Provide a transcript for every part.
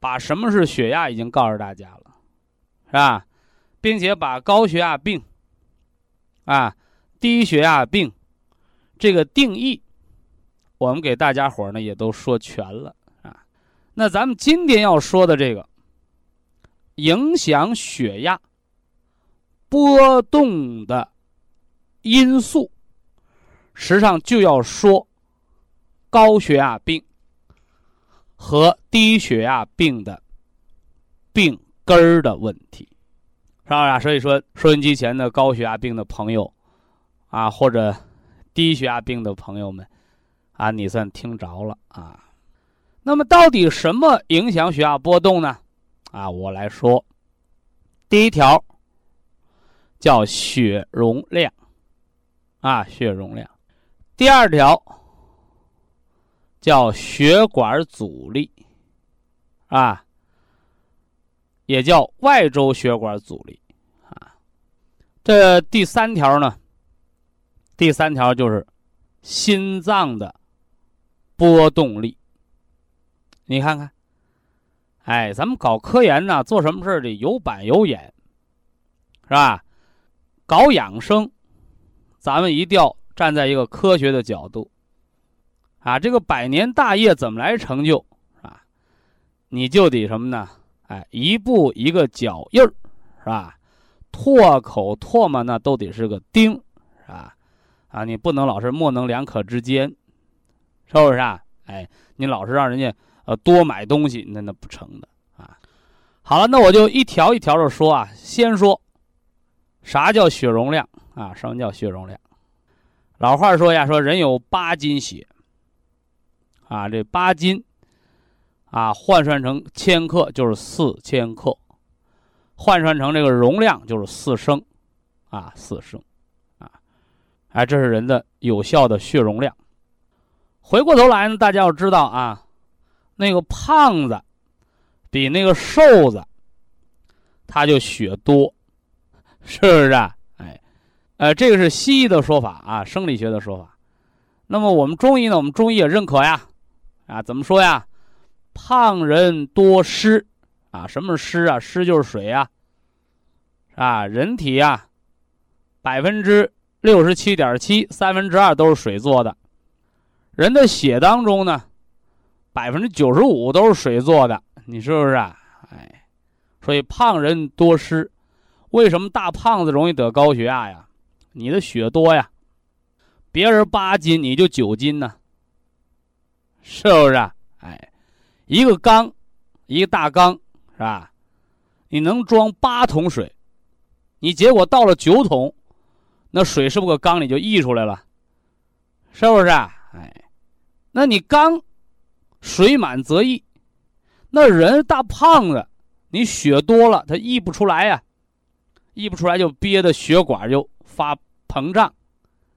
把什么是血压已经告诉大家了，是吧？并且把高血压病、啊低血压病这个定义，我们给大家伙呢也都说全了啊。那咱们今天要说的这个影响血压波动的因素，实际上就要说高血压病。和低血压病的病根儿的问题，是吧？所以说，收音机前的高血压病的朋友，啊，或者低血压病的朋友们，啊，你算听着了啊。那么，到底什么影响血压波动呢？啊，我来说，第一条叫血容量，啊，血容量。第二条。叫血管阻力，啊，也叫外周血管阻力，啊，这第三条呢？第三条就是心脏的波动力。你看看，哎，咱们搞科研呢，做什么事得有板有眼，是吧？搞养生，咱们一定要站在一个科学的角度。啊，这个百年大业怎么来成就啊？你就得什么呢？哎，一步一个脚印儿，是吧？唾口唾沫那都得是个钉，是吧？啊，你不能老是模棱两可之间，是不是啊？哎，你老是让人家呃多买东西，那那不成的啊。好了，那我就一条一条的说啊。先说啥叫血容量啊？什么叫血容量？老话说呀，说人有八斤血啊，这八斤啊换算成千克就是四千克，换算成这个容量就是四升啊，四升啊，哎，这是人的有效的血容量。回过头来呢，大家要知道啊，那个胖子比那个瘦子，他就血多，是不是啊？哎，呃，这个是西医的说法啊，生理学的说法。那么我们中医呢？我们中医也认可呀，啊，怎么说呀？胖人多湿啊，什么是湿啊？湿就是水呀，啊，人体呀，百分之六十七点七，三分之二都是水做的。人的血当中呢，百分之九十五都是水做的，你是不是啊？哎，所以胖人多湿，为什么大胖子容易得高血压呀？你的血多呀，别人八斤你就九斤呢，是不是？啊哎，一个缸，一个大缸是吧？你能装八桶水，你结果倒了九桶，那水是不是搁缸里就溢出来了？是不是？啊哎。那你缸水满则溢，那人大胖子，你血多了，他溢不出来呀，溢不出来就憋的血管就发膨胀，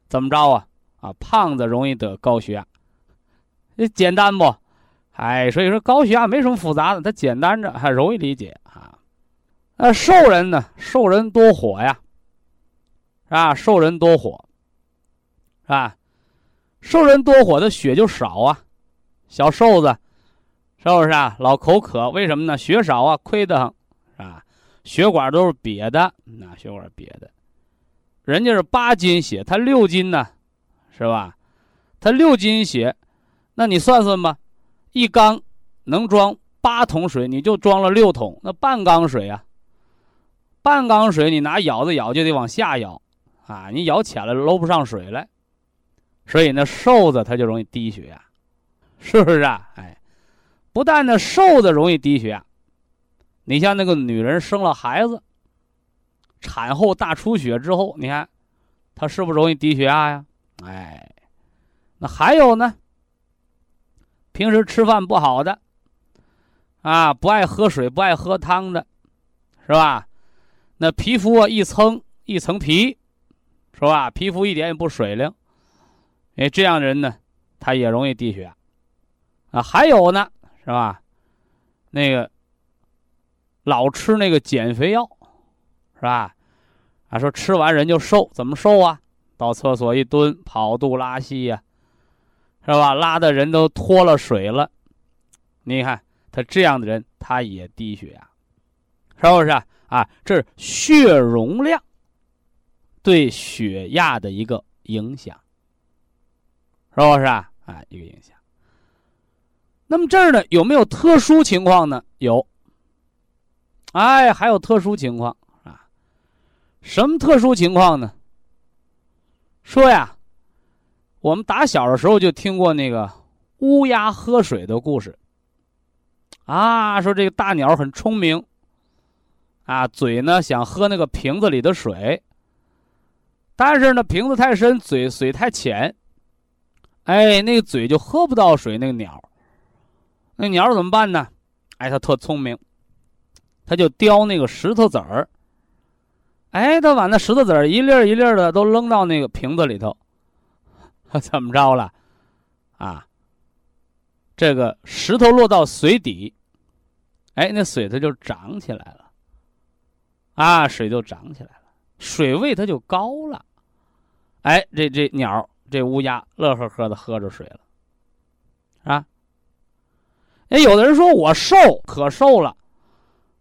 怎么着啊？啊，胖子容易得高血压，这简单不？哎，所以说高血压没什么复杂的，它简单着还容易理解啊。那瘦人呢？瘦人多火呀，是吧？瘦人多火，是吧？瘦人多火的血就少啊，小瘦子，是不是啊？老口渴，为什么呢？血少啊，亏得很，是吧？血管都是瘪的，那血管瘪的。人家是八斤血，他六斤呢，是吧？他六斤血，那你算算吧，一缸能装八桶水，你就装了六桶，那半缸水啊，半缸水你拿舀子舀就得往下舀，啊，你舀浅了搂不上水来。所以那，瘦子他就容易低血压，是不是啊？哎，不但那瘦子容易低血压，你像那个女人生了孩子，产后大出血之后，你看，她是不是容易低血压呀？哎，那还有呢，平时吃饭不好的，啊，不爱喝水、不爱喝汤的，是吧？那皮肤啊一层一层皮，是吧？皮肤一点也不水灵。哎，这样的人呢，他也容易低血压，啊，还有呢，是吧？那个老吃那个减肥药，是吧？啊，说吃完人就瘦，怎么瘦啊？到厕所一蹲，跑肚拉稀呀，是吧？拉的人都脱了水了。你看他这样的人，他也低血压，是不是啊？啊，这是血容量对血压的一个影响。是不是啊？啊，一个影响。那么这儿呢，有没有特殊情况呢？有。哎，还有特殊情况啊？什么特殊情况呢？说呀，我们打小的时候就听过那个乌鸦喝水的故事。啊，说这个大鸟很聪明，啊，嘴呢想喝那个瓶子里的水，但是呢瓶子太深，嘴水太浅。哎，那个嘴就喝不到水，那个鸟，那鸟怎么办呢？哎，它特聪明，它就叼那个石头子儿。哎，它把那石头子儿一粒一粒的都扔到那个瓶子里头，怎么着了？啊，这个石头落到水底，哎，那水它就涨起来了，啊，水就涨起来了，水位它就高了。哎，这这鸟。这乌鸦乐呵呵的喝着水了，啊！哎，有的人说我瘦可瘦了，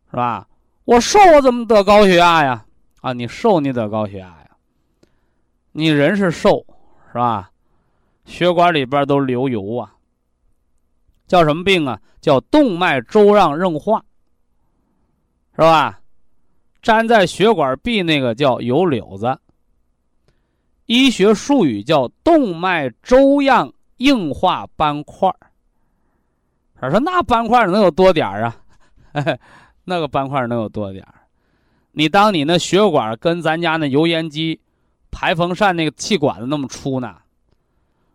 是吧？我瘦我怎么得高血压呀？啊，你瘦你得高血压呀？你人是瘦，是吧？血管里边都流油啊。叫什么病啊？叫动脉粥样硬化，是吧？粘在血管壁那个叫油瘤子。医学术语叫动脉粥样硬化斑块儿。他说：“那斑块能有多点儿啊？那个斑块能有多点儿？你当你那血管跟咱家那油烟机排风扇那个气管子那么粗呢？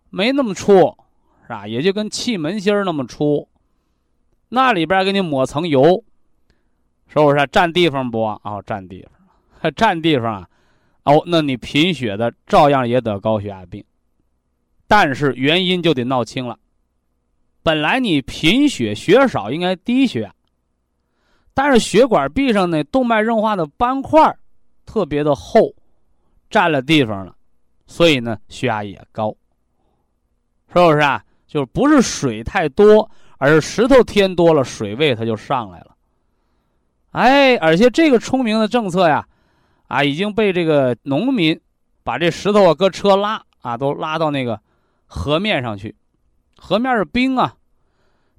没那么粗，是吧？也就跟气门芯儿那么粗。那里边给你抹层油，是不是占地方不？啊，占地方，占地方啊！哦，那你贫血的照样也得高血压病，但是原因就得闹清了。”本来你贫血血少应该低血压，但是血管壁上那动脉硬化的斑块特别的厚，占了地方了，所以呢血压也高。是不是啊？就是不是水太多，而是石头添多了，水位它就上来了。哎，而且这个聪明的政策呀，啊已经被这个农民把这石头啊搁车拉啊都拉到那个河面上去。河面是冰啊，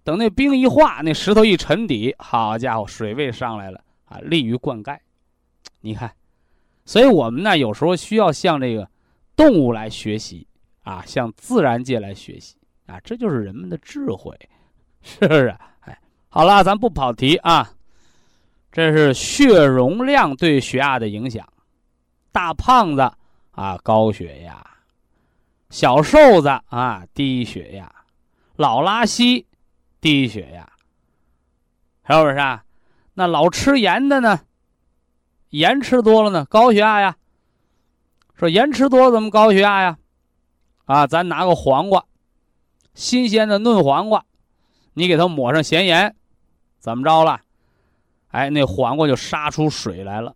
等那冰一化，那石头一沉底，好家伙，水位上来了啊，利于灌溉。你看，所以我们呢有时候需要向这个动物来学习啊，向自然界来学习啊，这就是人们的智慧，是不是？哎，好了，咱不跑题啊，这是血容量对血压的影响。大胖子啊，高血压；小瘦子啊，低血压。老拉稀，低血压，是不是啊？那老吃盐的呢？盐吃多了呢，高血压呀。说盐吃多了怎么高血压呀？啊，咱拿个黄瓜，新鲜的嫩黄瓜，你给它抹上咸盐，怎么着了？哎，那黄瓜就杀出水来了，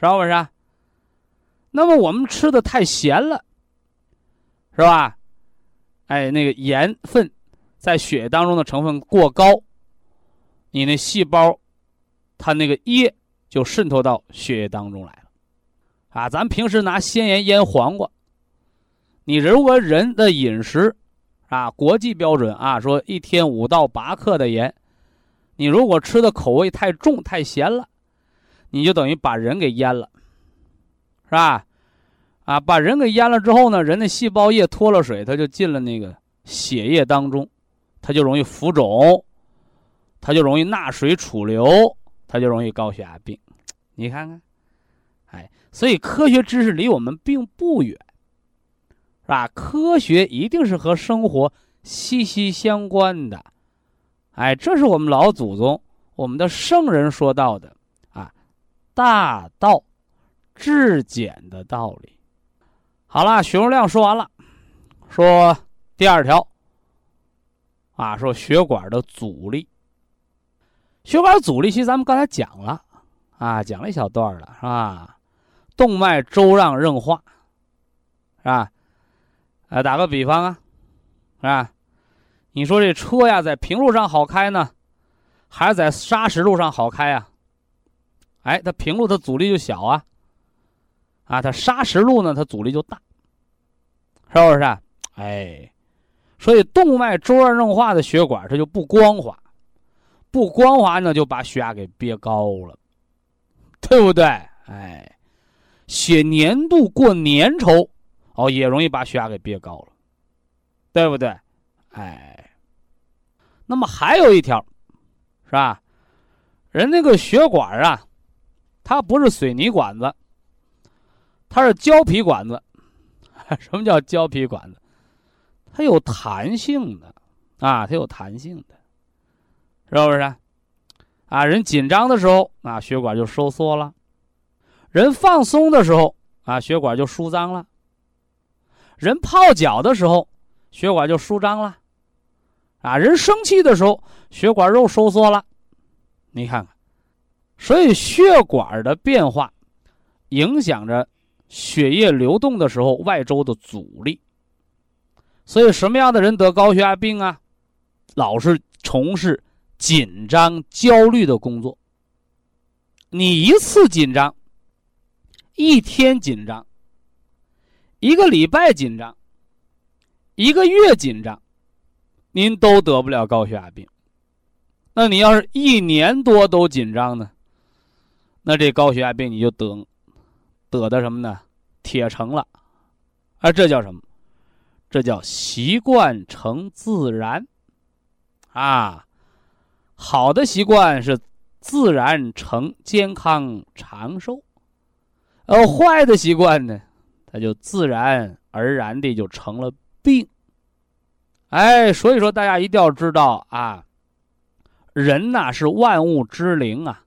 是不是？那么我们吃的太咸了，是吧？哎，那个盐分在血液当中的成分过高，你那细胞它那个液就渗透到血液当中来了。啊，咱平时拿鲜盐腌黄瓜，你如果人的饮食啊，国际标准啊，说一天五到八克的盐，你如果吃的口味太重、太咸了，你就等于把人给腌了，是吧？啊，把人给淹了之后呢，人的细胞液脱了水，它就进了那个血液当中，它就容易浮肿，它就容易钠水储留，它就容易高血压病。你看看，哎，所以科学知识离我们并不远，啊？科学一定是和生活息息相关的，哎，这是我们老祖宗、我们的圣人说到的啊，大道至简的道理。好了，血容量说完了，说第二条。啊，说血管的阻力。血管阻力，其实咱们刚才讲了，啊，讲了一小段了，是吧？动脉粥样硬化，是吧？啊，打个比方啊，是吧？你说这车呀，在平路上好开呢，还是在砂石路上好开啊？哎，它平路它阻力就小啊。啊，它砂石路呢，它阻力就大，是不是？哎，所以动脉粥样硬化的血管它就不光滑，不光滑呢就把血压给憋高了，对不对？哎，血粘度过粘稠，哦，也容易把血压给憋高了，对不对？哎，那么还有一条，是吧？人那个血管啊，它不是水泥管子。它是胶皮管子，什么叫胶皮管子？它有弹性的，啊，它有弹性的，是不是？啊，人紧张的时候，啊，血管就收缩了；人放松的时候，啊，血管就舒张了；人泡脚的时候，血管就舒张了；啊，人生气的时候，血管又收缩了。你看看，所以血管的变化影响着。血液流动的时候，外周的阻力。所以，什么样的人得高血压病啊？老是从事紧张、焦虑的工作。你一次紧张，一天紧张，一个礼拜紧张，一个月紧张，您都得不了高血压病。那你要是一年多都紧张呢？那这高血压病你就得得的什么呢？铁成了，而这叫什么？这叫习惯成自然啊！好的习惯是自然成健康长寿，而坏的习惯呢，它就自然而然的就成了病。哎，所以说大家一定要知道啊，人呐是万物之灵啊，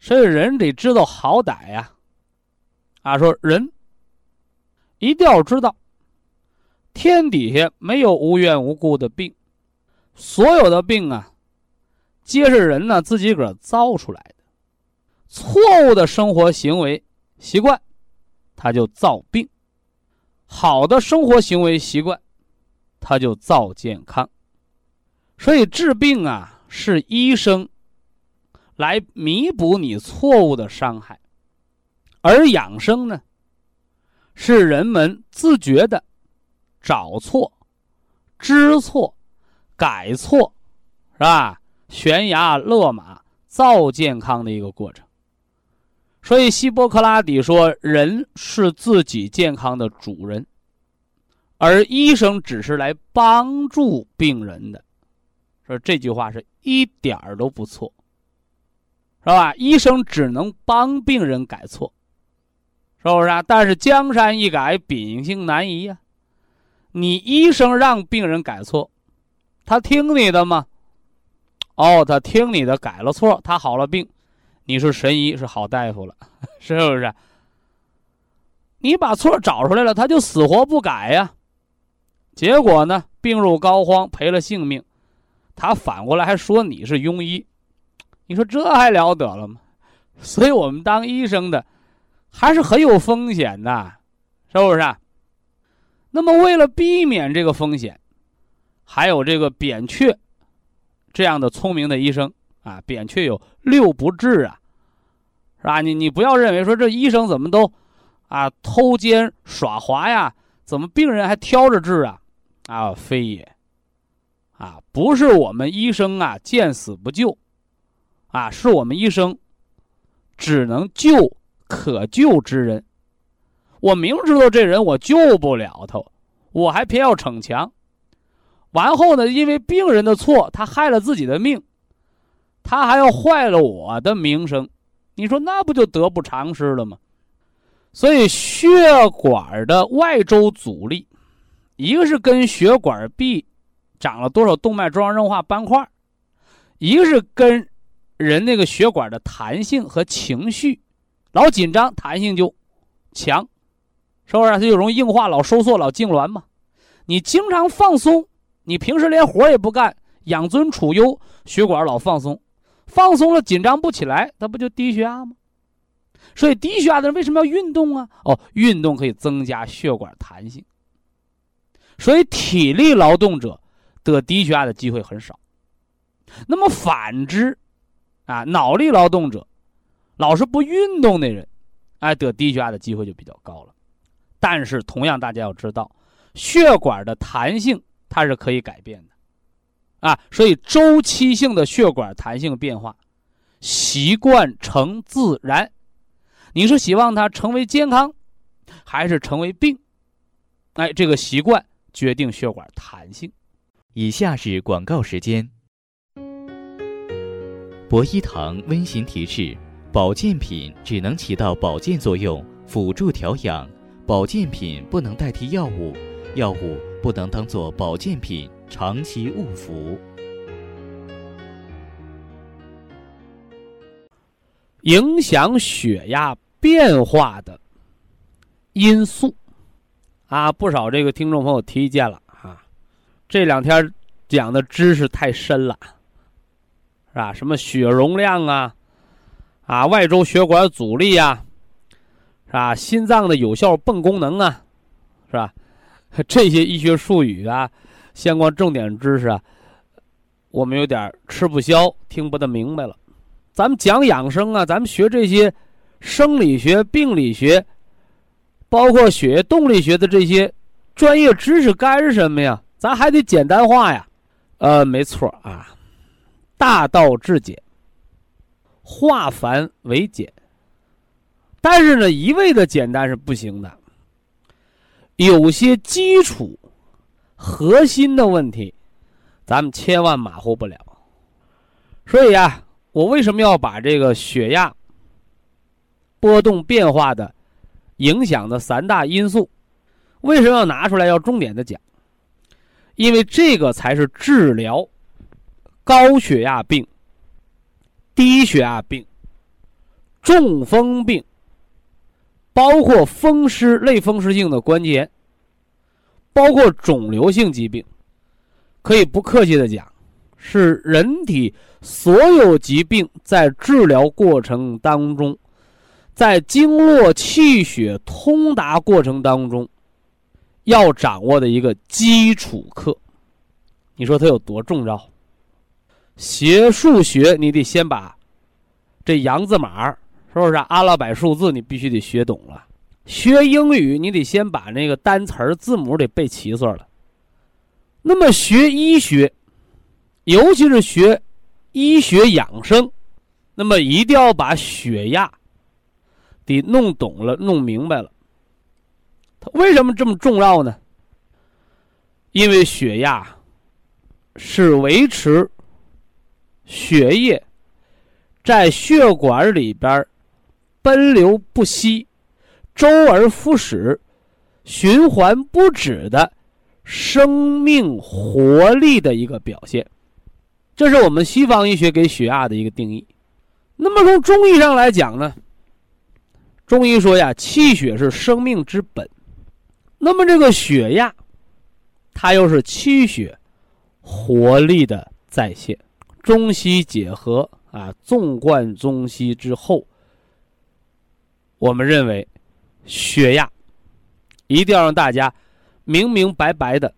所以人得知道好歹呀。啊，说人一定要知道，天底下没有无缘无故的病，所有的病啊，皆是人呢自己个儿造出来的。错误的生活行为习惯，它就造病；好的生活行为习惯，它就造健康。所以治病啊，是医生来弥补你错误的伤害。而养生呢，是人们自觉的找错、知错、改错，是吧？悬崖勒马造健康的一个过程。所以，希波克拉底说：“人是自己健康的主人，而医生只是来帮助病人的。”说这句话是一点儿都不错，是吧？医生只能帮病人改错。是不是啊？但是江山易改，秉性难移呀。你医生让病人改错，他听你的吗？哦，他听你的，改了错，他好了病，你是神医，是好大夫了，是不是？你把错找出来了，他就死活不改呀。结果呢，病入膏肓，赔了性命。他反过来还说你是庸医，你说这还了得了吗？所以我们当医生的。还是很有风险的，是不是？那么为了避免这个风险，还有这个扁鹊这样的聪明的医生啊，扁鹊有六不治啊，啊？你你不要认为说这医生怎么都啊偷奸耍滑呀，怎么病人还挑着治啊？啊，非也，啊，不是我们医生啊见死不救，啊，是我们医生只能救。可救之人，我明知道这人我救不了他，我还偏要逞强。完后呢，因为病人的错，他害了自己的命，他还要坏了我的名声。你说那不就得不偿失了吗？所以血管的外周阻力，一个是跟血管壁长了多少动脉粥样硬化斑块，一个是跟人那个血管的弹性和情绪。老紧张，弹性就强，是不是？它就容易硬化，老收缩，老痉挛嘛。你经常放松，你平时连活也不干，养尊处优，血管老放松，放松了紧张不起来，它不就低血压吗？所以低血压的人为什么要运动啊？哦，运动可以增加血管弹性。所以体力劳动者得低血压的机会很少。那么反之，啊，脑力劳动者。老是不运动的人，哎，得低血压的机会就比较高了。但是同样，大家要知道，血管的弹性它是可以改变的，啊，所以周期性的血管弹性变化，习惯成自然。你是希望它成为健康，还是成为病？哎，这个习惯决定血管弹性。以下是广告时间。博一堂温馨提示。保健品只能起到保健作用，辅助调养。保健品不能代替药物，药物不能当做保健品长期误服。影响血压变化的因素啊，不少这个听众朋友提意见了啊。这两天讲的知识太深了，是吧？什么血容量啊？啊，外周血管阻力啊，是吧？心脏的有效泵功能啊，是吧？这些医学术语啊，相关重点知识啊，我们有点吃不消，听不大明白了。咱们讲养生啊，咱们学这些生理学、病理学，包括血液动力学的这些专业知识干什么呀？咱还得简单化呀。呃，没错啊，大道至简，化繁为简。但是呢，一味的简单是不行的，有些基础、核心的问题，咱们千万马虎不了。所以呀，我为什么要把这个血压波动变化的影响的三大因素，为什么要拿出来要重点的讲？因为这个才是治疗高血压病、低血压病、中风病。包括风湿、类风湿性的关节炎，包括肿瘤性疾病，可以不客气的讲，是人体所有疾病在治疗过程当中，在经络气血通达过程当中，要掌握的一个基础课。你说它有多重要？学数学，你得先把这洋字码。是不是阿拉伯数字你必须得学懂了？学英语你得先把那个单词儿字母得背齐算了。那么学医学，尤其是学医学养生，那么一定要把血压得弄懂了、弄明白了。它为什么这么重要呢？因为血压是维持血液在血管里边。奔流不息，周而复始，循环不止的生命活力的一个表现，这是我们西方医学给血压的一个定义。那么从中医上来讲呢，中医说呀，气血是生命之本。那么这个血压，它又是气血活力的再现。中西结合啊，纵贯中西之后。我们认为，血压一定要让大家明明白白的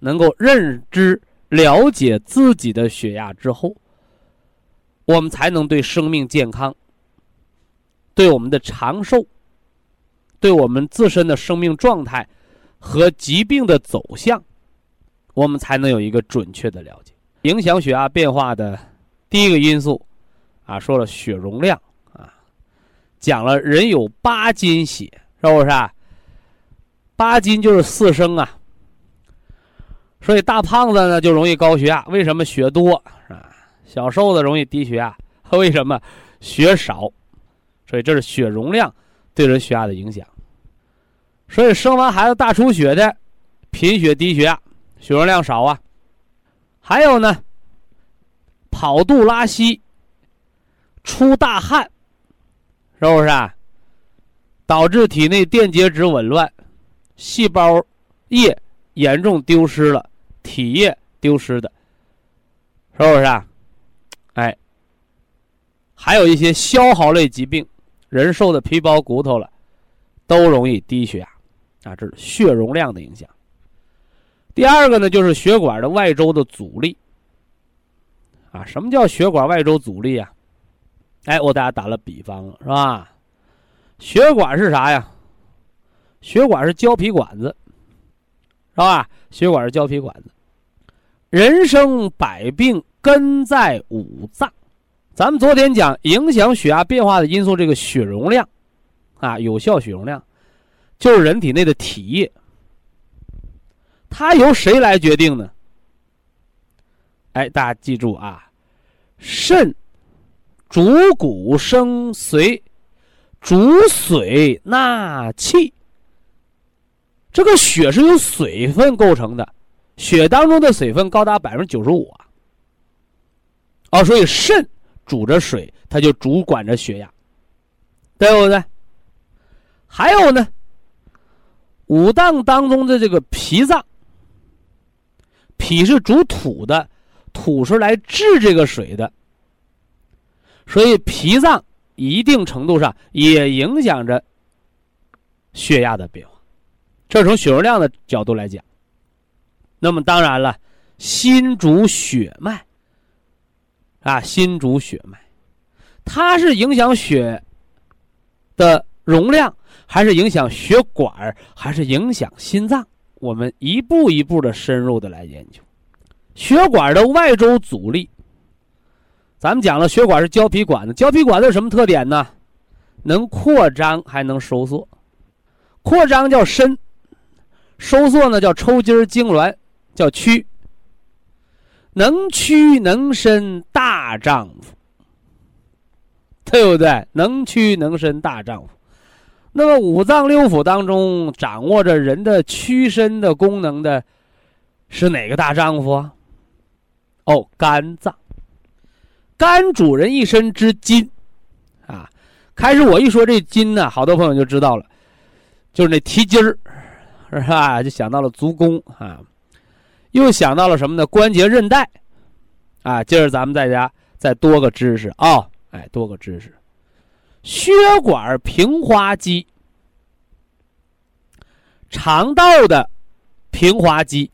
能够认知、了解自己的血压之后，我们才能对生命健康、对我们的长寿、对我们自身的生命状态和疾病的走向，我们才能有一个准确的了解。影响血压变化的第一个因素，啊，说了血容量。讲了，人有八斤血，是不是啊？八斤就是四升啊。所以大胖子呢就容易高血压，为什么血多啊？小瘦子容易低血压，为什么血少？所以这是血容量对人血压的影响。所以生完孩子大出血的，贫血低血压，血容量少啊。还有呢，跑肚拉稀，出大汗。是不是啊？导致体内电解质紊乱，细胞液严重丢失了，体液丢失的，是不是啊？哎，还有一些消耗类疾病，人瘦的皮包骨头了，都容易低血压啊，这是血容量的影响。第二个呢，就是血管的外周的阻力啊。什么叫血管外周阻力啊？哎，我大家打了比方了，是吧？血管是啥呀？血管是胶皮管子，是吧？血管是胶皮管子。人生百病根在五脏，咱们昨天讲影响血压变化的因素，这个血容量，啊，有效血容量，就是人体内的体液。它由谁来决定呢？哎，大家记住啊，肾。主骨生髓，主髓纳气。这个血是由水分构成的，血当中的水分高达百分之九十五啊。哦，所以肾主着水，它就主管着血压，对不对？还有呢，五脏当中的这个脾脏，脾是主土的，土是来治这个水的。所以脾脏一定程度上也影响着血压的变化，这从血容量的角度来讲。那么当然了，心主血脉，啊，心主血脉，它是影响血的容量，还是影响血管，还是影响心脏？我们一步一步的深入的来研究血管的外周阻力。咱们讲了，血管是胶皮管子，胶皮管子有什么特点呢？能扩张还能收缩。扩张叫伸，收缩呢叫抽筋儿痉挛，叫屈。能屈能伸大丈夫，对不对？能屈能伸大丈夫。那么五脏六腑当中掌握着人的屈伸的功能的，是哪个大丈夫啊？哦，肝脏。肝主人一身之筋，啊，开始我一说这筋呢，好多朋友就知道了，就是那提筋儿，是吧？就想到了足弓啊。又想到了什么呢？关节韧带，啊，今儿咱们在家再多个知识啊，哎，多个知识。血管平滑肌，肠道的平滑肌，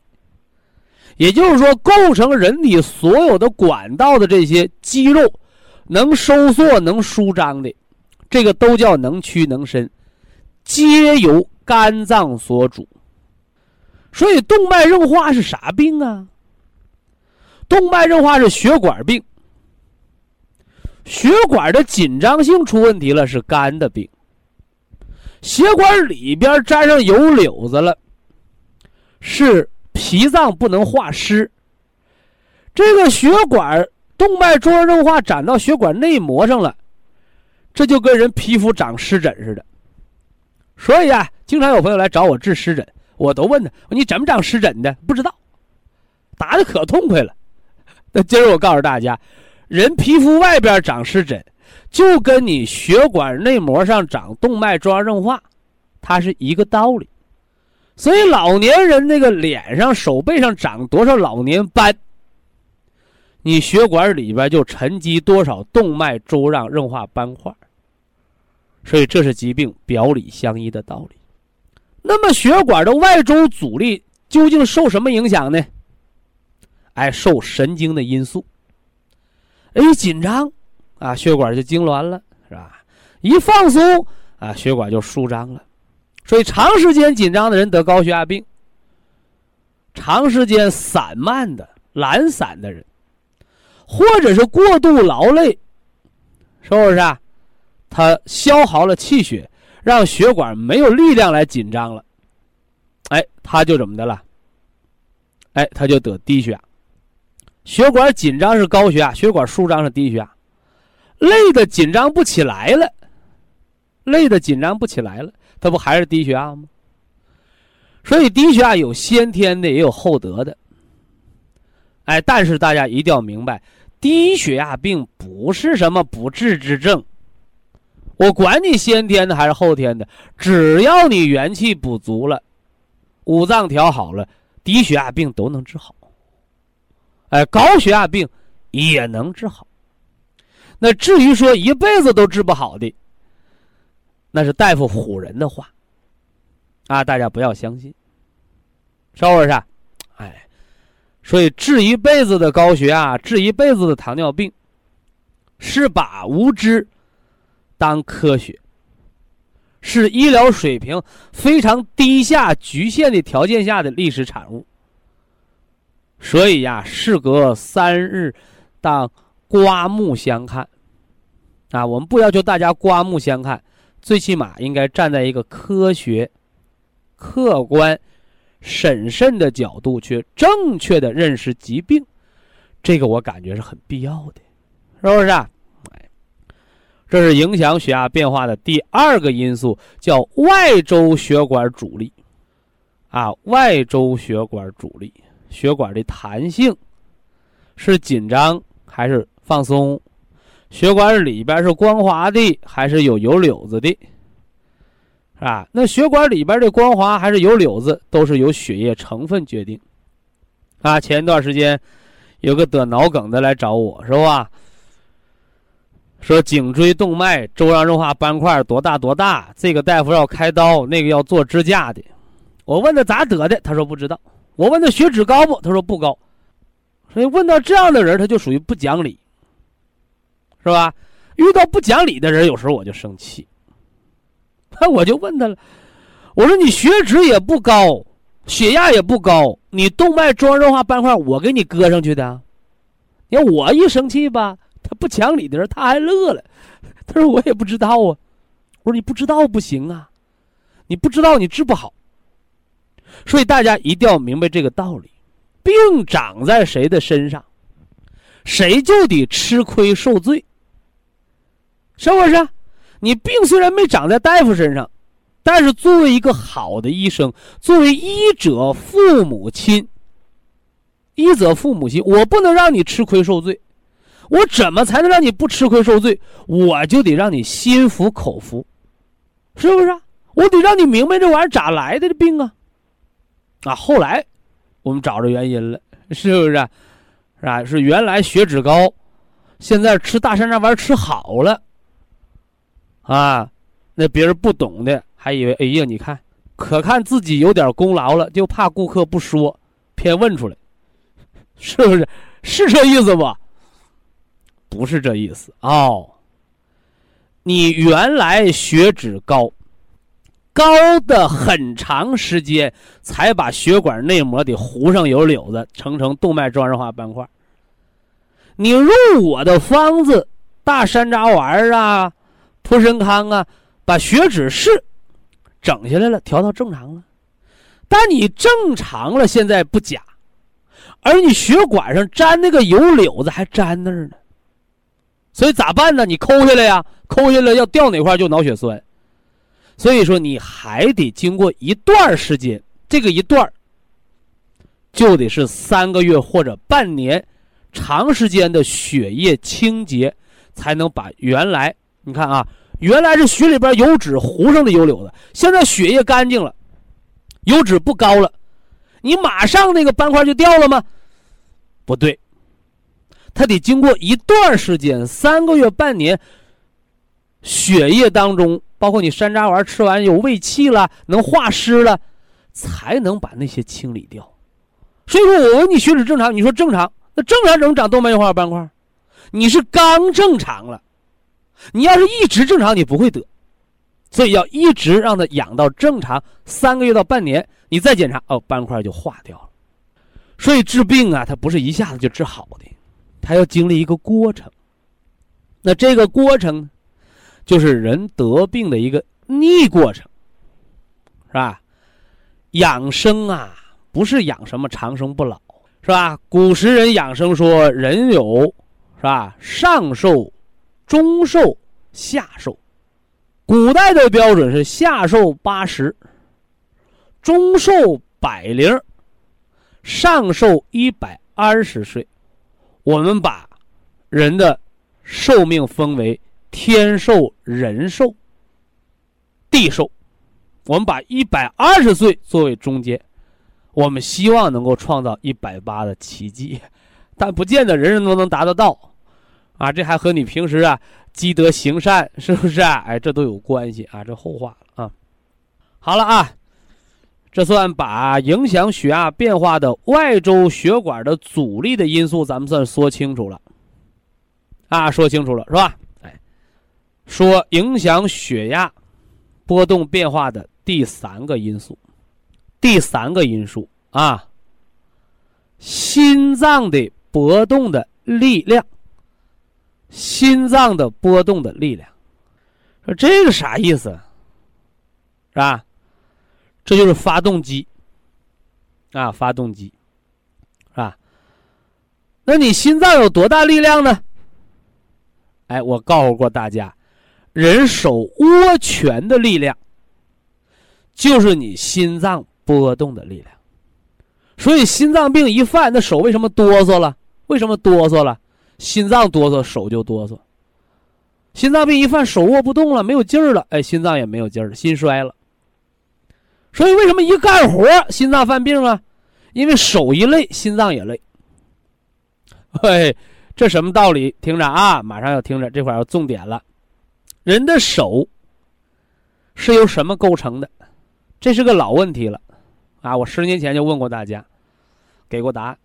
也就是说，构成人体所有的管道的这些肌肉，能收缩、能舒张的，这个都叫能屈能伸，皆由肝脏所主。所以动脉硬化是啥病啊？动脉硬化是血管病，血管的紧张性出问题了是肝的病。血管里边沾上油柳子了，是脾脏不能化湿。这个血管动脉粥样硬化长到血管内膜上了，这就跟人皮肤长湿疹似的。所以啊，经常有朋友来找我治湿疹。我都问他，你怎么长湿疹的？不知道，打的可痛快了。那今儿我告诉大家，人皮肤外边长湿疹，就跟你血管内膜上长动脉粥样硬化，它是一个道理。所以老年人那个脸上、手背上长多少老年斑，你血管里边就沉积多少动脉粥样硬化斑块。所以这是疾病表里相依的道理。那么血管的外周阻力究竟受什么影响呢？哎，受神经的因素。一，紧张啊，血管就痉挛了，是吧？一放松啊，血管就舒张了。所以长时间紧张的人得高血压病。长时间散漫的、懒散的人，或者是过度劳累，是不是啊？他消耗了气血。让血管没有力量来紧张了，哎，他就怎么的了？哎，他就得低血压。血管紧张是高血压，血管舒张是低血压。累的紧张不起来了，累的紧张不起来了，他不还是低血压吗？所以低血压有先天的，也有后得的。哎，但是大家一定要明白，低血压病不是什么不治之症。我管你先天的还是后天的，只要你元气补足了，五脏调好了，低血压病都能治好。哎，高血压病也能治好。那至于说一辈子都治不好的，那是大夫唬人的话，啊，大家不要相信，是不是？哎，所以治一辈子的高血压，治一辈子的糖尿病，是把无知。当科学是医疗水平非常低下、局限的条件下的历史产物，所以呀，事隔三日，当刮目相看。啊，我们不要求大家刮目相看，最起码应该站在一个科学、客观、审慎的角度去正确的认识疾病，这个我感觉是很必要的，是不是啊？这是影响血压变化的第二个因素，叫外周血管阻力。啊，外周血管阻力，血管的弹性是紧张还是放松？血管里边是光滑的还是有油瘤子的？是吧？那血管里边的光滑还是有瘤子，都是由血液成分决定。啊，前一段时间有个得脑梗的来找我，是吧？说颈椎动脉粥样硬化斑块多大多大？这个大夫要开刀，那个要做支架的。我问他咋得的，他说不知道。我问他血脂高不，他说不高。所以问到这样的人，他就属于不讲理，是吧？遇到不讲理的人，有时候我就生气。那 我就问他了，我说你血脂也不高，血压也不高，你动脉粥样硬化斑块我给你搁上去的。你看我一生气吧，他不讲理的人他还乐了，他说我也不知道啊。我说你不知道不行啊，你不知道你治不好。所以大家一定要明白这个道理，病长在谁的身上，谁就得吃亏受罪。是不是？你病虽然没长在大夫身上，但是作为一个好的医生，作为医者父母亲，医者父母亲，我不能让你吃亏受罪。我怎么才能让你不吃亏受罪？我就得让你心服口服，是不是？我得让你明白这玩意儿咋来的这病啊！啊，后来我们找着原因了，是不是？是吧？是原来血脂高，现在吃大山楂丸吃好了。啊，那别人不懂的还以为，哎呀，你看，可看自己有点功劳了，就怕顾客不说，偏问出来，是不是？是这意思不？不是这意思哦。你原来血脂高，高的很长时间，才把血管内膜得糊上油柳子，成成动脉粥样化斑块。你入我的方子，大山楂丸啊。普参康啊，把血脂是整下来了，调到正常了，但你正常了，现在不假，而你血管上粘那个油柳子还粘那儿呢，所以咋办呢？你抠下来呀，抠下来要掉哪块就脑血栓，所以说你还得经过一段时间，这个一段就得是三个月或者半年，长时间的血液清洁，才能把原来。你看啊，原来是血里边油脂糊上的油瘤子，现在血液干净了，油脂不高了，你马上那个斑块就掉了吗？不对，它得经过一段时间，三个月、半年，血液当中包括你山楂丸吃完有胃气了，能化湿了，才能把那些清理掉。所以说我问你血脂正常，你说正常，那正常怎么长动脉硬化斑块？你是刚正常了。你要是一直正常，你不会得，所以要一直让它养到正常三个月到半年，你再检查哦，斑块就化掉了。所以治病啊，它不是一下子就治好的，它要经历一个过程。那这个过程，就是人得病的一个逆过程，是吧？养生啊，不是养什么长生不老，是吧？古时人养生说，人有是吧上寿。中寿、下寿，古代的标准是下寿八十，中寿百零，上寿一百二十岁。我们把人的寿命分为天寿、人寿、地寿。我们把一百二十岁作为中间，我们希望能够创造一百八的奇迹，但不见得人人都能达得到。啊，这还和你平时啊积德行善是不是啊？哎，这都有关系啊，这后话了啊。好了啊，这算把影响血压变化的外周血管的阻力的因素，咱们算说清楚了。啊，说清楚了是吧？哎，说影响血压波动变化的第三个因素，第三个因素啊，心脏的搏动的力量。心脏的波动的力量，说这个啥意思？是吧？这就是发动机啊，发动机，是吧？那你心脏有多大力量呢？哎，我告诉过大家，人手握拳的力量，就是你心脏波动的力量。所以心脏病一犯，那手为什么哆嗦了？为什么哆嗦了？心脏哆嗦，手就哆嗦。心脏病一犯，手握不动了，没有劲儿了，哎，心脏也没有劲儿了，心衰了。所以为什么一干活心脏犯病啊？因为手一累，心脏也累。嘿，这什么道理？听着啊，马上要听着，这块要重点了。人的手是由什么构成的？这是个老问题了啊！我十年前就问过大家，给过答案。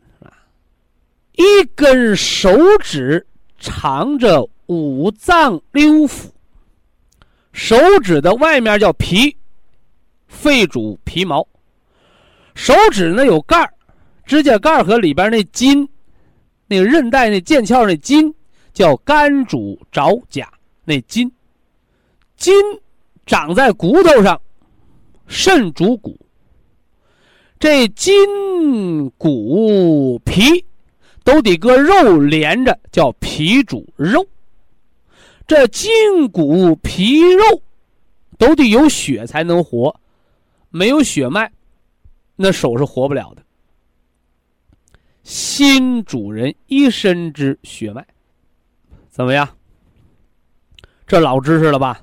一根手指藏着五脏六腑，手指的外面叫皮，肺主皮毛，手指呢有盖儿，指甲盖儿和里边那筋，那个韧带那腱鞘那筋叫肝主爪甲，那筋，筋长在骨头上，肾主骨。这筋骨皮都得搁肉连着，叫脾主肉。这筋骨皮肉都得有血才能活，没有血脉，那手是活不了的。心主人一身之血脉，怎么样？这老知识了吧？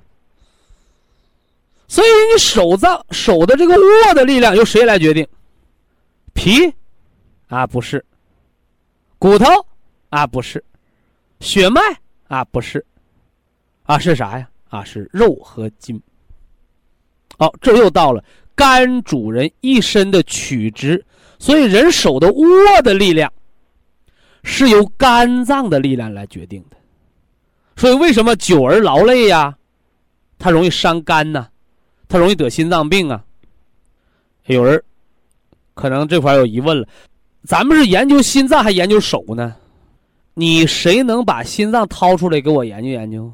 所以你手脏手的这个握的力量由谁来决定？皮，啊不是，骨头，啊不是，血脉，啊不是，啊是啥呀？啊是肉和筋。哦，这又到了肝主人一身的曲直，所以人手的握的力量是由肝脏的力量来决定的。所以为什么久而劳累呀？它容易伤肝呢？它容易得心脏病啊？有人。可能这块有疑问了，咱们是研究心脏还研究手呢？你谁能把心脏掏出来给我研究研究？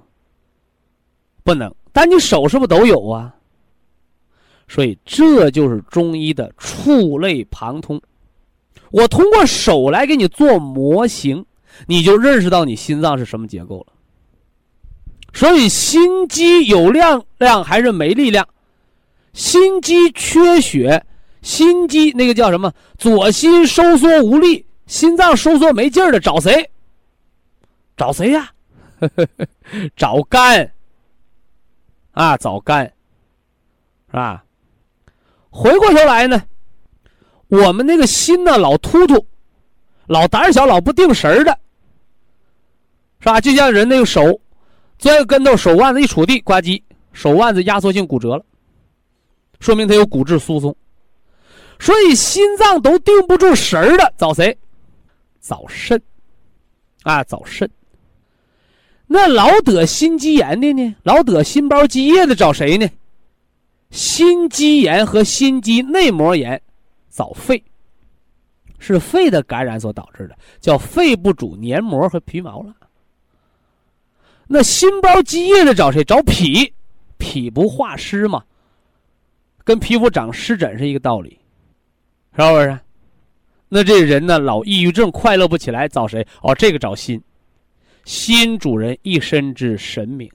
不能。但你手是不是都有啊？所以这就是中医的触类旁通。我通过手来给你做模型，你就认识到你心脏是什么结构了。所以心肌有量量还是没力量？心肌缺血。心肌那个叫什么？左心收缩无力，心脏收缩没劲儿的，找谁？找谁呀？找肝啊，找肝是吧？回过头来呢，我们那个心呢，老突突，老胆小，老不定神的，是吧？就像人那个手钻个跟头，手腕子一触地，呱唧，手腕子压缩性骨折了，说明他有骨质疏松。所以心脏都定不住神儿的，找谁？找肾，啊，找肾。那老得心肌炎的呢？老得心包积液的找谁呢？心肌炎和心肌内膜炎，找肺。是肺的感染所导致的，叫肺部主黏膜和皮毛了。那心包积液的找谁？找脾，脾不化湿嘛，跟皮肤长湿疹是一个道理。是不是？那这人呢，老抑郁症，快乐不起来，找谁？哦，这个找心，心主人一身之神明。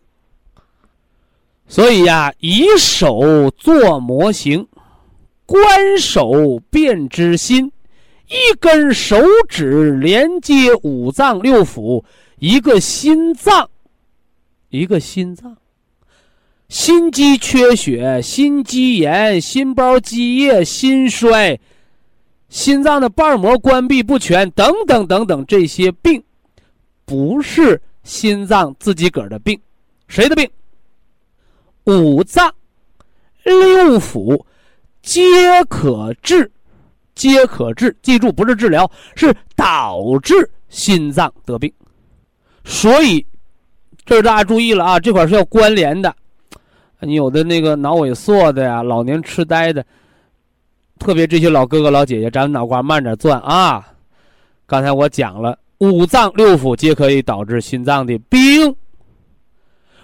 所以呀，以手做模型，观手便知心。一根手指连接五脏六腑，一个心脏，一个心脏。心肌缺血、心肌炎、心包积液、心衰。心脏的瓣膜关闭不全，等等等等，这些病不是心脏自己个儿的病，谁的病？五脏六腑皆可治，皆可治。记住，不是治疗，是导致心脏得病。所以，这大家注意了啊，这块是要关联的。你有的那个脑萎缩的呀，老年痴呆的。特别这些老哥哥老姐姐，咱脑瓜慢点转啊！刚才我讲了，五脏六腑皆可以导致心脏的病，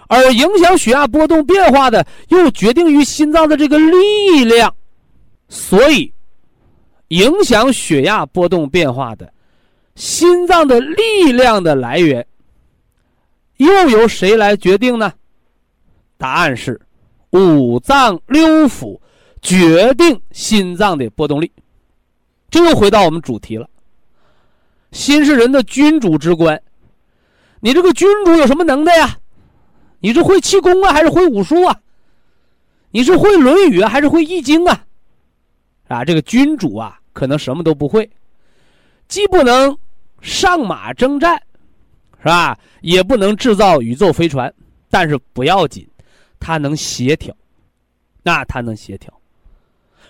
而影响血压波动变化的，又决定于心脏的这个力量。所以，影响血压波动变化的心脏的力量的来源，又由谁来决定呢？答案是五脏六腑。决定心脏的波动力，这又回到我们主题了。心是人的君主之官，你这个君主有什么能耐呀？你是会气功啊，还是会武术啊？你是会《论语》啊，还是会《易经》啊？啊，这个君主啊，可能什么都不会，既不能上马征战，是吧？也不能制造宇宙飞船，但是不要紧，他能协调，那他能协调。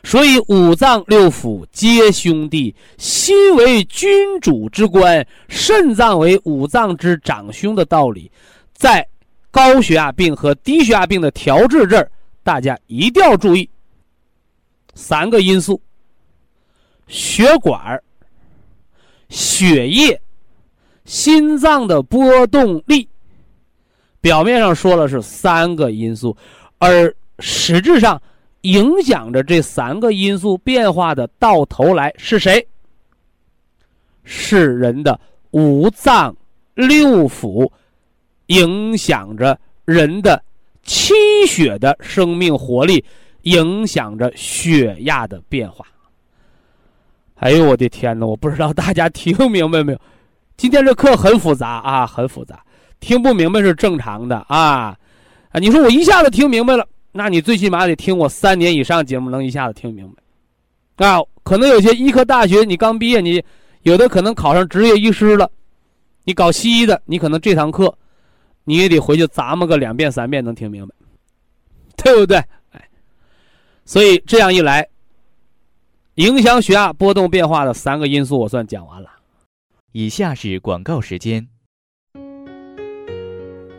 所以五脏六腑皆兄弟，心为君主之官，肾脏为五脏之长兄的道理，在高血压病和低血压病的调治这儿，大家一定要注意三个因素：血管、血液、心脏的波动力。表面上说了是三个因素，而实质上影响着这三个因素变化的，到头来是谁？是人的五脏六腑，影响着人的气血的生命活力，影响着血压的变化。哎呦，我的天哪！我不知道大家听明白没有？今天这课很复杂啊，很复杂。听不明白是正常的啊，啊！你说我一下子听明白了，那你最起码得听我三年以上节目，能一下子听明白。啊，可能有些医科大学你刚毕业，你有的可能考上执业医师了，你搞西医的，你可能这堂课你也得回去咂摸个两遍三遍能听明白，对不对？哎，所以这样一来，影响血压波动变化的三个因素我算讲完了。以下是广告时间。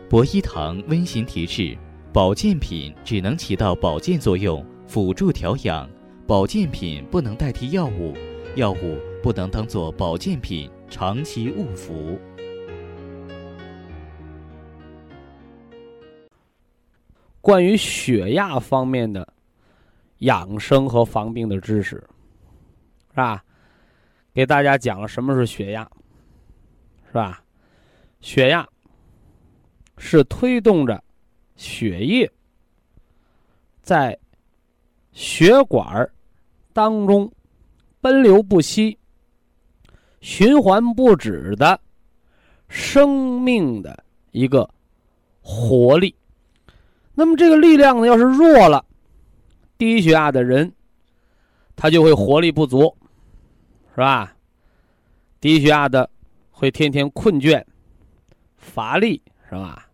博一堂温馨提示：保健品只能起到保健作用，辅助调养；保健品不能代替药物，药物不能当做保健品长期误服。关于血压方面的养生和防病的知识，是吧？给大家讲了什么是血压，是吧？血压。是推动着血液在血管当中奔流不息、循环不止的生命的一个活力。那么这个力量呢，要是弱了，低血压的人他就会活力不足，是吧？低血压的会天天困倦、乏力，是吧？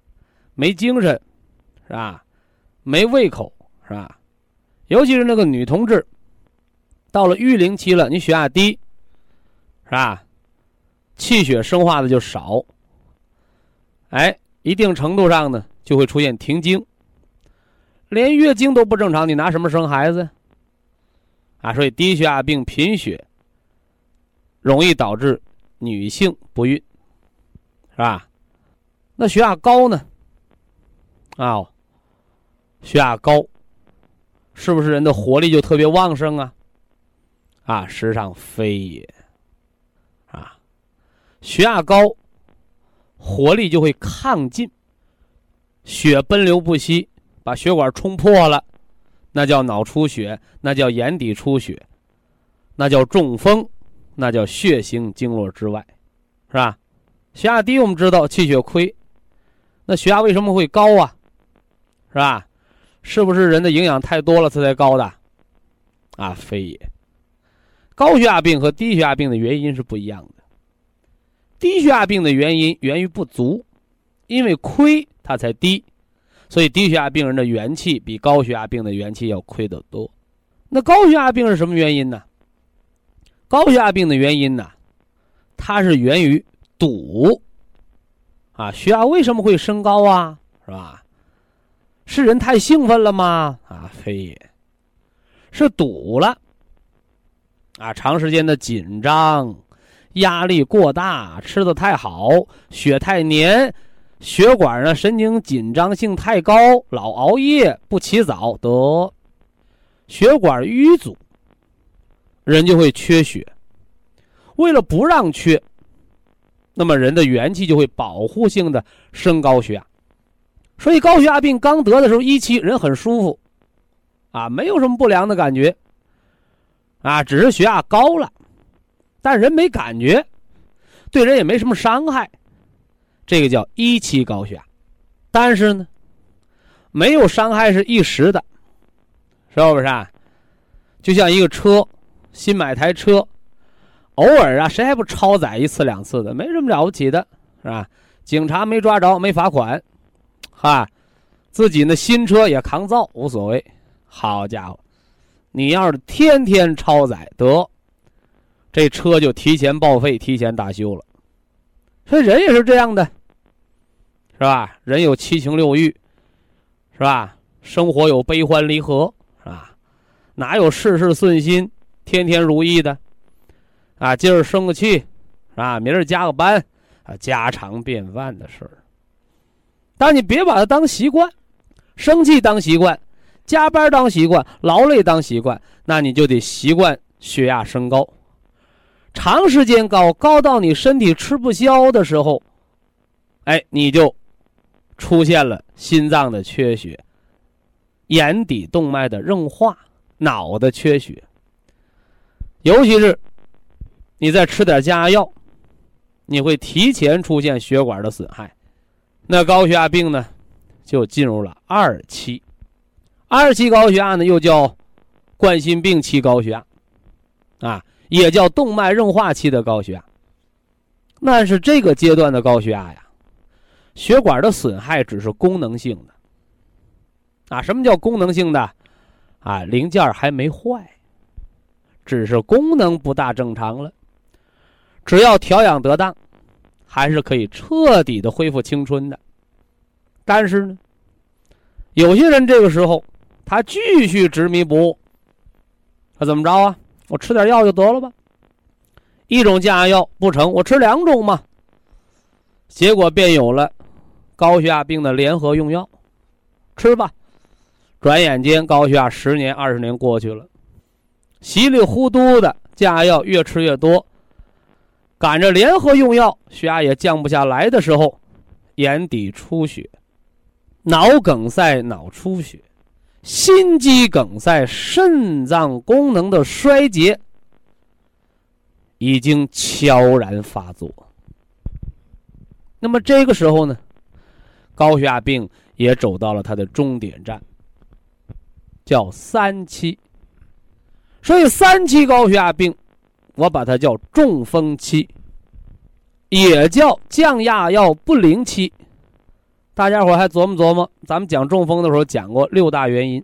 没精神，是吧？没胃口，是吧？尤其是那个女同志，到了育龄期了，你血压低，是吧？气血生化的就少，哎，一定程度上呢，就会出现停经，连月经都不正常，你拿什么生孩子？啊，所以低血压病、贫血容易导致女性不孕，是吧？那血压高呢？啊，血压高，是不是人的活力就特别旺盛啊？啊，实际上非也。啊，血压高，活力就会亢进，血奔流不息，把血管冲破了，那叫脑出血，那叫眼底出血，那叫中风，那叫血行经络之外，是吧？血压低，我们知道气血亏，那血压为什么会高啊？是吧？是不是人的营养太多了，它才高的？啊，非也。高血压病和低血压病的原因是不一样的。低血压病的原因源于不足，因为亏它才低，所以低血压病人的元气比高血压病的元气要亏得多。那高血压病是什么原因呢？高血压病的原因呢，它是源于堵。啊，血压为什么会升高啊？是吧？是人太兴奋了吗？啊，非也，是堵了。啊，长时间的紧张、压力过大，吃的太好，血太黏，血管呢神经紧张性太高，老熬夜不起早，得血管淤阻，人就会缺血。为了不让缺，那么人的元气就会保护性的升高血压。所以高血压病刚得的时候，一期人很舒服，啊，没有什么不良的感觉，啊，只是血压高了，但人没感觉，对人也没什么伤害，这个叫一期高血压。但是呢，没有伤害是一时的，是不是？啊？就像一个车，新买台车，偶尔啊，谁还不超载一次两次的，没什么了不起的，是吧？警察没抓着，没罚款。啊，自己那新车也抗造无所谓。好家伙，你要是天天超载，得这车就提前报废、提前大修了。所以人也是这样的，是吧？人有七情六欲，是吧？生活有悲欢离合，是吧？哪有事事顺心、天天如意的？啊，今儿生个气，啊，明儿加个班，啊，家常便饭的事儿。但你别把它当习惯，生气当习惯，加班当习惯，劳累当习惯，那你就得习惯血压升高，长时间高，高到你身体吃不消的时候，哎，你就出现了心脏的缺血、眼底动脉的硬化、脑的缺血，尤其是你再吃点降压药，你会提前出现血管的损害。那高血压病呢，就进入了二期。二期高血压呢，又叫冠心病期高血压，啊，也叫动脉硬化期的高血压。那是这个阶段的高血压呀，血管的损害只是功能性的。啊，什么叫功能性的？啊，零件还没坏，只是功能不大正常了。只要调养得当。还是可以彻底的恢复青春的，但是呢，有些人这个时候他继续执迷不悟，他怎么着啊？我吃点药就得了吧？一种降压药不成，我吃两种嘛。结果便有了高血压病的联合用药，吃吧。转眼间高血压十年二十年过去了，稀里糊涂的降压药越吃越多。赶着联合用药，血压也降不下来的时候，眼底出血、脑梗塞、脑出血、心肌梗塞、肾脏功能的衰竭已经悄然发作。那么这个时候呢，高血压病也走到了它的终点站，叫三期。所以三期高血压病。我把它叫中风期，也叫降压药不灵期。大家伙还琢磨琢磨，咱们讲中风的时候讲过六大原因，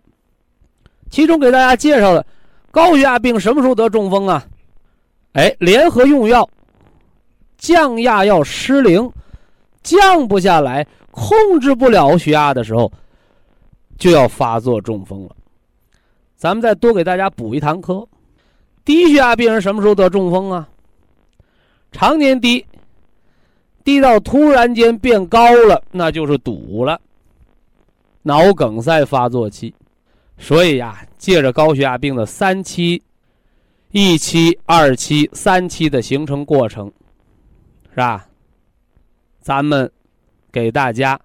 其中给大家介绍的高血压病什么时候得中风啊？哎，联合用药，降压药失灵，降不下来，控制不了血压的时候，就要发作中风了。咱们再多给大家补一堂课。低血压病人什么时候得中风啊？常年低，低到突然间变高了，那就是堵了，脑梗塞发作期。所以呀，借着高血压病的三期、一期、二期、三期的形成过程，是吧？咱们给大家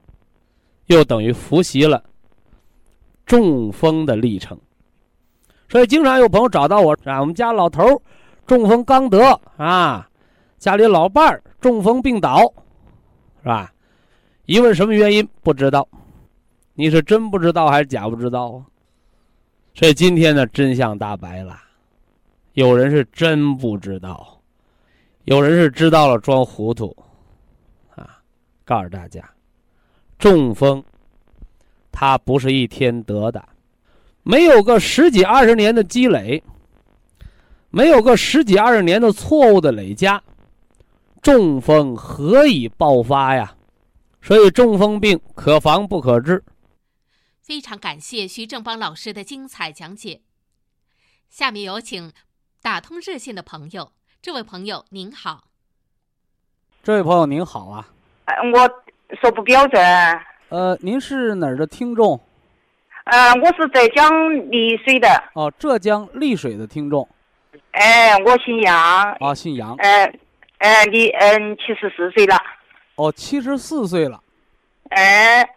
又等于复习了中风的历程。所以经常有朋友找到我啊，我们家老头中风刚得啊，家里老伴儿中风病倒，是吧？一问什么原因不知道，你是真不知道还是假不知道啊？所以今天呢，真相大白了，有人是真不知道，有人是知道了装糊涂，啊，告诉大家，中风，它不是一天得的。没有个十几二十年的积累，没有个十几二十年的错误的累加，中风何以爆发呀？所以中风病可防不可治。非常感谢徐正邦老师的精彩讲解。下面有请打通热线的朋友，这位朋友您好。这位朋友您好啊。我说不标准。呃，您是哪儿的听众？呃，我是浙江丽水的。哦，浙江丽水的听众。哎，我姓杨。啊，姓杨。哎，哎，你嗯，七十四岁了。哦，七十四岁了。哎，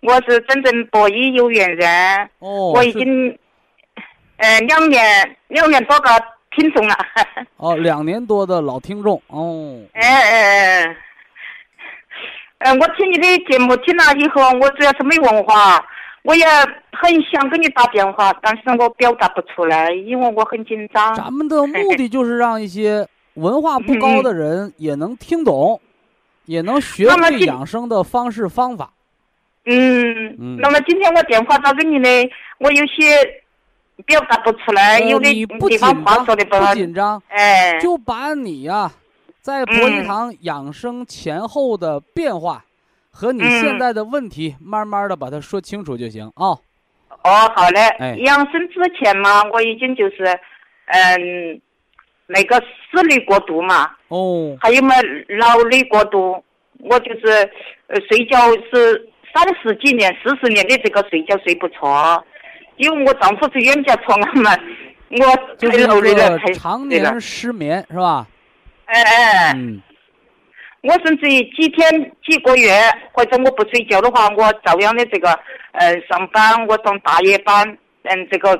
我是真正博医有缘人。哦。我已经，呃，两年两年多个听众了。哦，两年多的老听众哦。哎哎哎。嗯，我听你的节目听了以后，我主要是没文化，我也很想给你打电话，但是我表达不出来，因为我很紧张。咱们的目的就是让一些文化不高的人也能听懂，也能学会养生的方式方法。嗯，那么今天我电话打给你呢，我有些表达不出来，有的地方话说的不紧张，哎，就把你呀。在博医堂养生前后的变化，和你现在的问题，慢慢的把它说清楚就行啊。哦，好嘞。养生之前嘛，我已经就是，嗯，那个思虑过度嘛，哦，还有嘛劳累过度，我就是呃睡觉是三十几年、四十年的这个睡觉睡不着，因为我丈夫是冤家错案嘛，我太就是劳累了，太那个常年，失眠是吧？哎哎。嗯，我甚至于几天几个月，或者我不睡觉的话，我照样的这个呃上班，我上大夜班，嗯，这个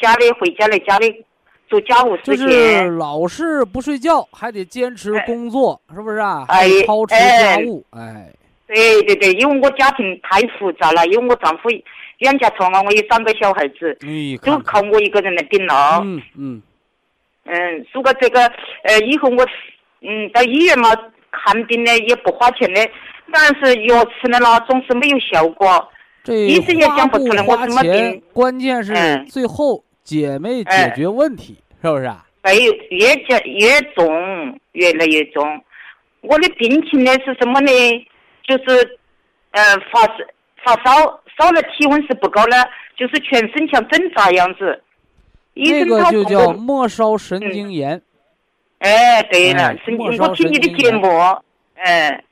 家里回家来家里做家务就事是情，老是不睡觉，还得坚持哎。工作，是不是啊？哎操持哎。家务，哎，对对对，因为我家庭太复杂了，因为我丈夫冤家错案，我有三个小孩子，嗯就看。看，靠我一个人来顶了。嗯嗯，嗯，如果这个呃以后我嗯到医院嘛看病呢也不花钱的，但是药吃了呢总是没有效果。这医生也花讲不出来我花什么病，关键是嗯最后姐妹解哎决问题，是不是啊？哎，越加越重，越来越重。我的病情呢是什么呢？就是呃发烧发烧，烧了体温是不高了，就是全身像针扎样子。医那个就叫末梢神经炎，哎，对了哎，神经，我听你的节目，哎，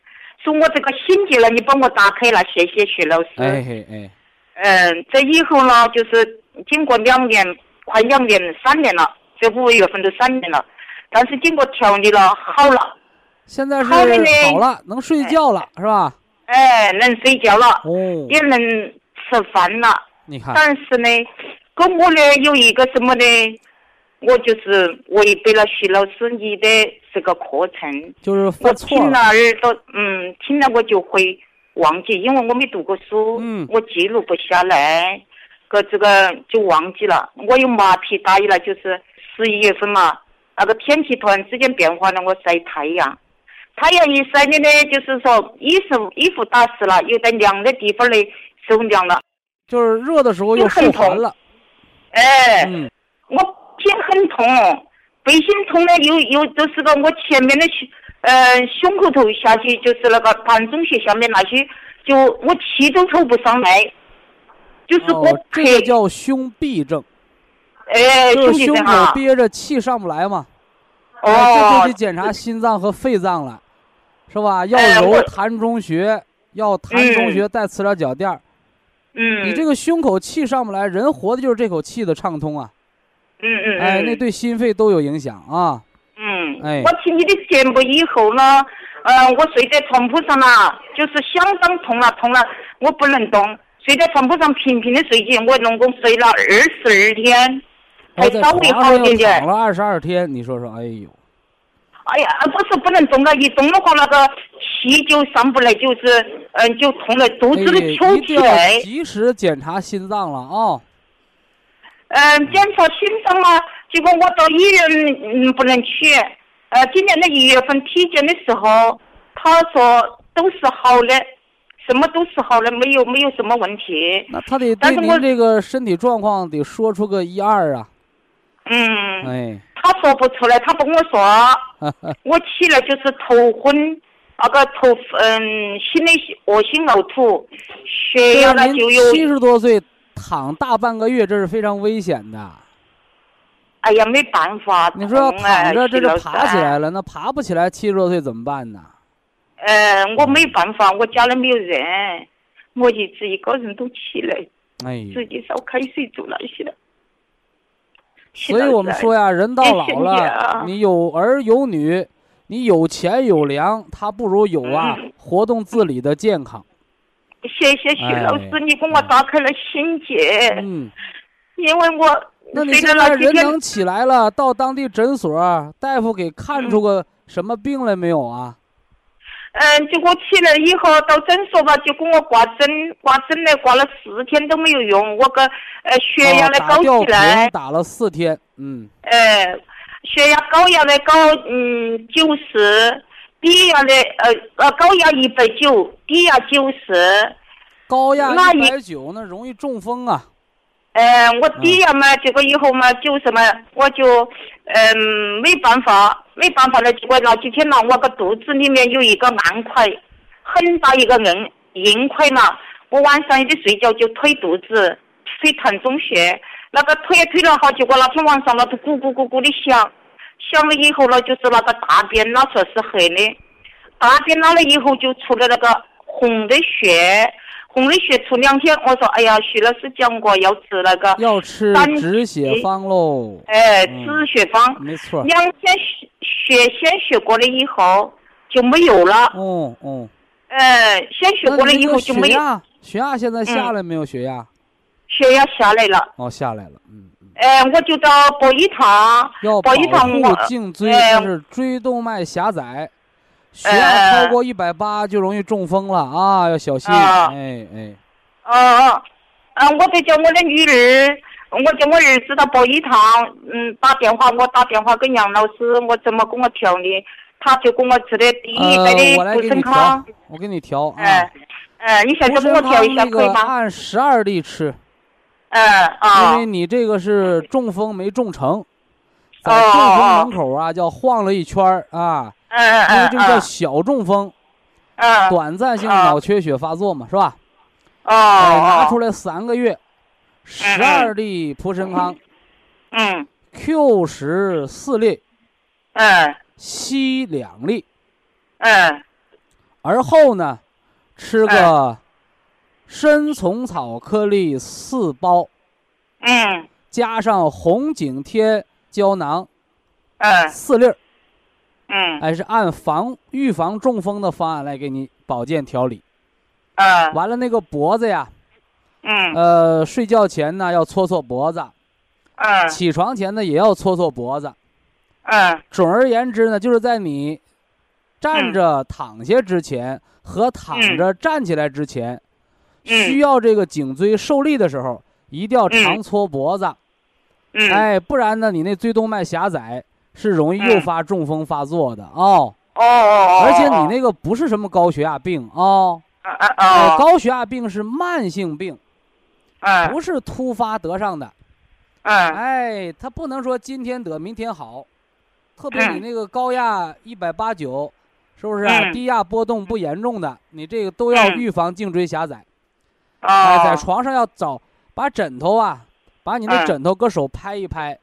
说我这个心结了，你帮我打开了，谢谢徐老师。哎嘿哎，嗯，这以后呢，就是经过两年，快两年、三年了，这五月份都三年了，但是经过调理了，好了，现在是好了，能睡觉了，是吧？哎，能睡觉了，哦，也能吃饭了，你看，但是呢，跟我呢有一个什么呢？我就是违背了徐老师你的这个课程，就是我听了耳朵，嗯，听了我就会忘记，因为我没读过书，嗯我记录不下来，个这个就忘记了。我有马屁打意了，就是十一月份嘛，那个天气突然之间变化了，我晒太阳，太阳一晒的呢，就是说衣服衣服打湿了，又在凉的地方呢受凉了，就是热的时候又很痛受寒了，哎，嗯，我肩很痛，背心痛呢，又又就是个我前面的胸，呃，胸口头下去就是那个膻中穴下面那些，就我气都抽不上来，就是我哦，这个，叫胸痹症，哎，就是胸口弟们啊，憋着气上不来嘛，哦。哎这就得检查心脏和肺脏了，是吧？要揉哎我膻中穴，要膻中穴再磁疗脚垫儿。嗯，你这个胸口气上不来，人活的就是这口气的畅通啊，嗯嗯哎，嗯那对心肺都有影响啊。嗯，哎。我听你的节目以后呢，呃，我睡在床铺上了，就是相当痛了，痛了，我不能动，睡在床铺上平平的睡起，我总共睡了二十二天，才然后在稍微好一点点。躺。了二十二天，你说说，哎呦，哎呀，不是不能动了，一动的话，那个气就上不来，就是嗯、就痛了，肚哎子里抽一定起来要。及时检查心脏了啊。嗯、检查心脏了，结果我到医院嗯不能去。呃，今年的一月份体检的时候，他说都是好的，什么都是好的，没有没有什么问题。那他得对但是我您这个身体状况得说出个一二啊。嗯，哎，他说不出来，他不跟我说。我起来就是头昏，那个头嗯，心里恶心呕吐，血压呢就有七十多岁躺大半个月，这是非常危险的。哎呀，没办法，你说躺着，这就爬起来了，那爬不起来，七十多岁怎么办呢？呃，我没办法，我家里没有人，我一直一个人都起来，哎，自己烧开水做那些了。所以我们说呀，人到老了啊，你有儿有女，你有钱有粮，他不如有啊嗯。活动自理的健康。谢谢徐老师，哎你给我打开了心结，嗯，因为我那你现在人能起来了，到当地诊所，大夫给看出个什么病来没有啊？嗯，结果起来以后到诊所吧，就给我挂针，挂针呢挂了四天都没有用，我个呃血压哦呢高起来瓶，打了四天，嗯，呃，血压高压呢高嗯九十，低压呢呃呃高压一百九，低压九十。高压那一百九，那容易中风啊。呃，我低压嘛，结果以后嘛，就是嘛，我就嗯没办法，没办法了。结果那几天呢，我个肚子里面有一个硬块，很大一个硬硬块嘛。我晚上一睡觉就推肚子，推疼中穴，那个推也推了好，结果那天晚上那都咕咕咕咕的响，想了以后呢，就是那个大便拉出来是黑的，大便拉了以后就出了那个红的血，红的血出两天。我说，哎呀，徐老师讲过要吃那个，要吃止血方喽。哎，嗯止血方。没错。两天血血先血过了以后就没有了，哦哦。呃，先血过了以后就没有，血压，血压现在下来没有？血压？血压下来了。哦，下来了。嗯嗯。哎，我就到博医堂，要保保一堂护我颈椎，就是椎动脉狭窄，血压哎超过一百八就容易中风了啊，要小心。啊哎哎，哦哦，嗯，我在叫我的女儿，我叫我儿子到博医堂，嗯，打电话，我打电话跟杨老师，我怎么跟我调的，他就给我吃的第一呃代，我来的补给你调肾康，，我给你调啊哎。哎，你现在给我调一下可以吗？按十二粒吃，嗯因啊为你这个是中风没中成，在哦中风哦门口啊叫晃了一圈儿啊，嗯嗯因为这个叫嗯小中风，嗯。短暂性啊脑缺血发作嘛，是吧？哦哎，拿出来来三个月，十二粒蒲参康嗯，Q 十四粒，嗯。硒两粒，嗯。而后呢，吃个参虫草颗粒四包，嗯。加上红景天胶囊嗯。四粒儿，嗯。哎，是按防预防中风的方案来给你保健调理。嗯。完了，那个脖子呀，嗯。呃，睡觉前呢要搓搓脖子，嗯。起床前呢也要搓搓脖子。嗯。总而言之呢，就是在你站着躺下之前和躺着站起来之前，嗯。需要这个颈椎受力的时候，一定要常搓脖子。嗯。哎，不然呢，你那椎动脉狭窄是容易诱发中风发作的哦。哦哦，而且你那个不是什么高血压病哦，啊啊哎啊，高血压病是慢性病，嗯不是突发得上的。嗯哎，他不能说今天得明天好，特别你嗯那个高压一百八九，是不是低压波动不严重的，你这个都要嗯。预防颈椎狭窄。哦，哎，在床上要找把枕头啊，把你的嗯。枕头搁手拍一拍，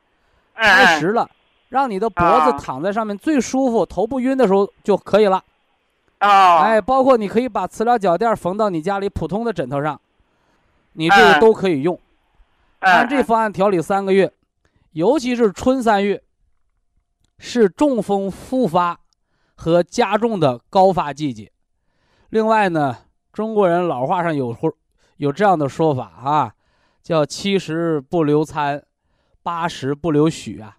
嗯拍实了，让你的脖子哦躺在上面最舒服，头不晕的时候就可以了。哦，哎，包括你可以把磁疗脚垫缝到你家里普通的枕头上，你这个嗯都可以用。按这嗯方案调理三个月，尤其是春三月，是中风复发和加重的高发季节。另外呢，中国人老话上有会有这样的说法啊，叫七十不留餐，八十不留许啊。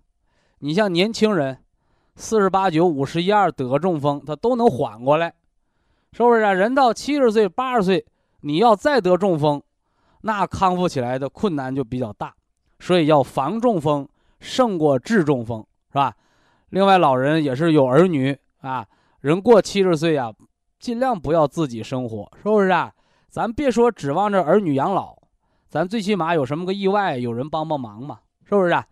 你像年轻人，四十八九、五十一二得中风，他都能缓过来，是不是啊？人到七十岁、八十岁，你要再得中风，那康复起来的困难就比较大。所以要防中风胜过治中风，是吧？另外，老人也是有儿女啊，人过七十岁啊，尽量不要自己生活，是不是啊？咱别说指望着儿女养老，咱最起码有什么个意外，有人帮帮忙嘛，是不是啊？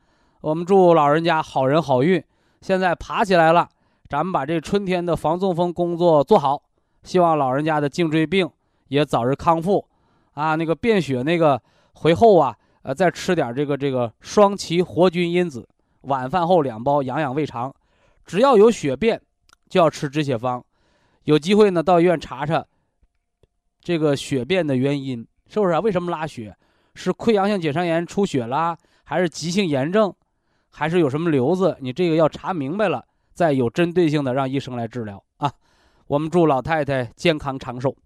我们祝老人家好人好运。现在爬起来了，咱们把这春天的防中风工作做好，希望老人家的颈椎病也早日康复，啊，那个便血那个回后啊。呃，再吃点这个这个双歧活菌因子，晚饭后两包养养胃肠。只要有血便，就要吃止血方。有机会呢，到医院查查这个血便的原因，是不是啊？为什么拉血？是溃疡性结肠炎出血啦，还是急性炎症，还是有什么瘤子？你这个要查明白了，再有针对性的让医生来治疗啊。我们祝老太太健康长寿。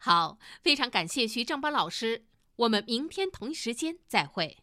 好，非常感谢徐正邦老师。我们明天同一时间再会。